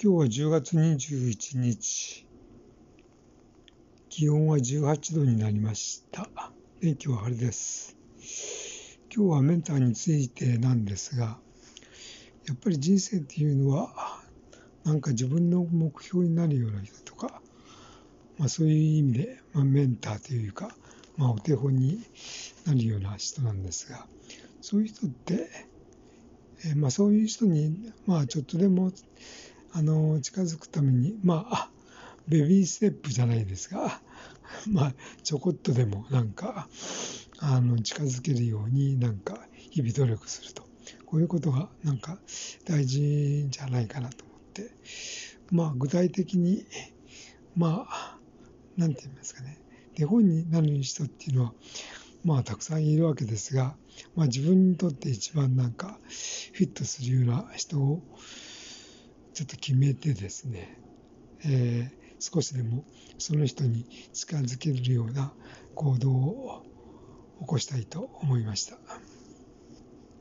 今日は10月21日。気温は18度になりました。天気は晴れです。今日はメンターについてなんですが、やっぱり人生っていうのは、なんか自分の目標になるような人とか、まあ、そういう意味で、まあ、メンターというか、まあ、お手本になるような人なんですが、そういう人って、えー、まあ、そういう人に、まあ、ちょっとでもあの近づくためにまあベビーステップじゃないですが まあちょこっとでもなんかあの近づけるようになんか日々努力すると。こういうことがなんか大事じゃないかなと思って。まあ具体的にまあなんて言いますかね。手本になる人っていうのはまあたくさんいるわけですが、まあ、自分にとって一番なんかフィットするような人をちょっと決めてですね、えー、少しでもその人に近づけるような行動を起こしたいと思いました。